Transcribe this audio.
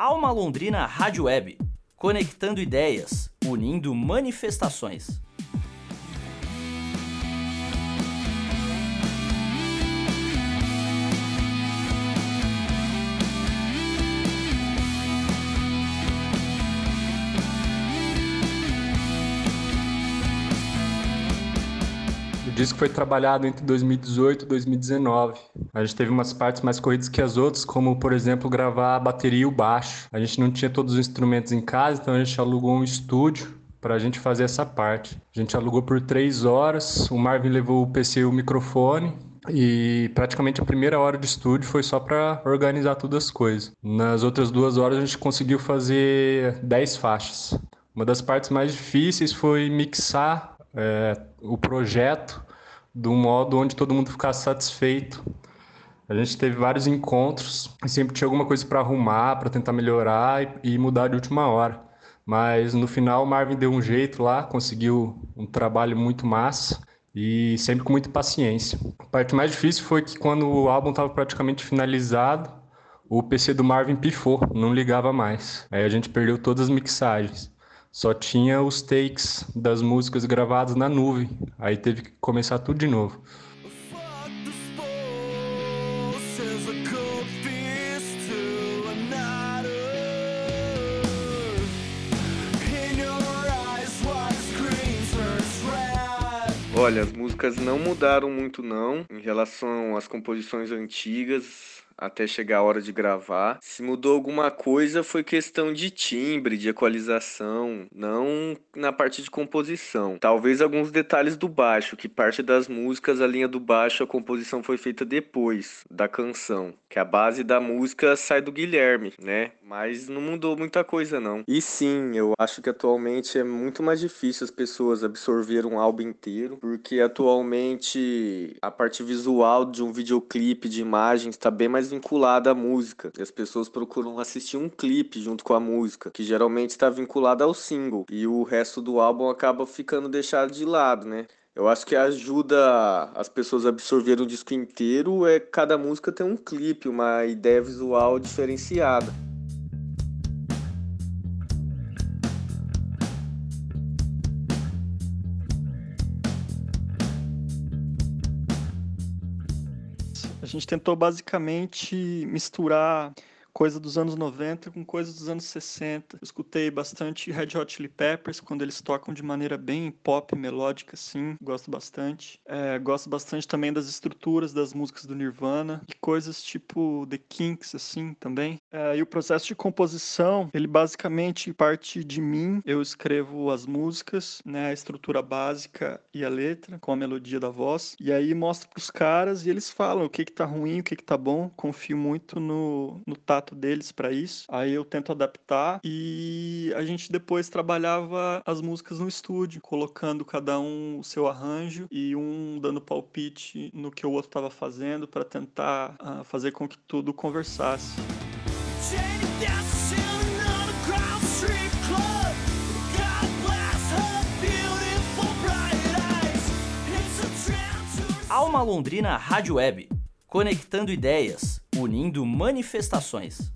Alma Londrina Rádio Web, conectando ideias, unindo manifestações. Disco foi trabalhado entre 2018 e 2019. A gente teve umas partes mais corridas que as outras, como, por exemplo, gravar a bateria e o baixo. A gente não tinha todos os instrumentos em casa, então a gente alugou um estúdio para a gente fazer essa parte. A gente alugou por três horas, o Marvin levou o PC e o microfone, e praticamente a primeira hora de estúdio foi só para organizar todas as coisas. Nas outras duas horas a gente conseguiu fazer dez faixas. Uma das partes mais difíceis foi mixar é, o projeto de um modo onde todo mundo ficasse satisfeito. A gente teve vários encontros e sempre tinha alguma coisa para arrumar, para tentar melhorar e, e, mudar de última hora. Mas no final o Marvin deu um jeito lá, conseguiu um trabalho muito massa e sempre com muita paciência. A parte mais difícil foi que quando o álbum estava praticamente finalizado, o PC do Marvin pifou, não ligava mais. Aí a gente perdeu todas as mixagens só tinha os takes das músicas gravadas na nuvem. Aí teve que começar tudo de novo. Olha, as músicas não mudaram muito não em relação às composições antigas até chegar a hora de gravar. Se mudou alguma coisa foi questão de timbre, de equalização, não na parte de composição. Talvez alguns detalhes do baixo, que parte das músicas, a linha do baixo, a composição foi feita depois da canção, que a base da música sai do Guilherme, né? Mas não mudou muita coisa não. E sim, eu acho que atualmente é muito mais difícil as pessoas absorver um álbum inteiro, porque atualmente a parte visual de um videoclipe de imagens está bem mais vinculada à música. E as pessoas procuram assistir um clipe junto com a música, que geralmente está vinculada ao single. E o resto do álbum acaba ficando deixado de lado, né? Eu acho que ajuda as pessoas a absorver o disco inteiro é cada música ter um clipe, uma ideia visual diferenciada. A gente tentou basicamente misturar coisa dos anos 90 com coisa dos anos 60. Eu escutei bastante Red Hot Chili Peppers quando eles tocam de maneira bem pop, melódica, assim. Gosto bastante. É, gosto bastante também das estruturas das músicas do Nirvana e coisas tipo The Kinks, assim, também. É, e o processo de composição, ele basicamente parte de mim. Eu escrevo as músicas, né, a estrutura básica e a letra, com a melodia da voz. E aí mostro pros caras e eles falam o que que tá ruim, o que que tá bom. Confio muito no, no tato deles para isso. Aí eu tento adaptar e a gente depois trabalhava as músicas no estúdio, colocando cada um o seu arranjo e um dando palpite no que o outro estava fazendo para tentar uh, fazer com que tudo conversasse. Alma Londrina Rádio Web, conectando ideias unindo manifestações.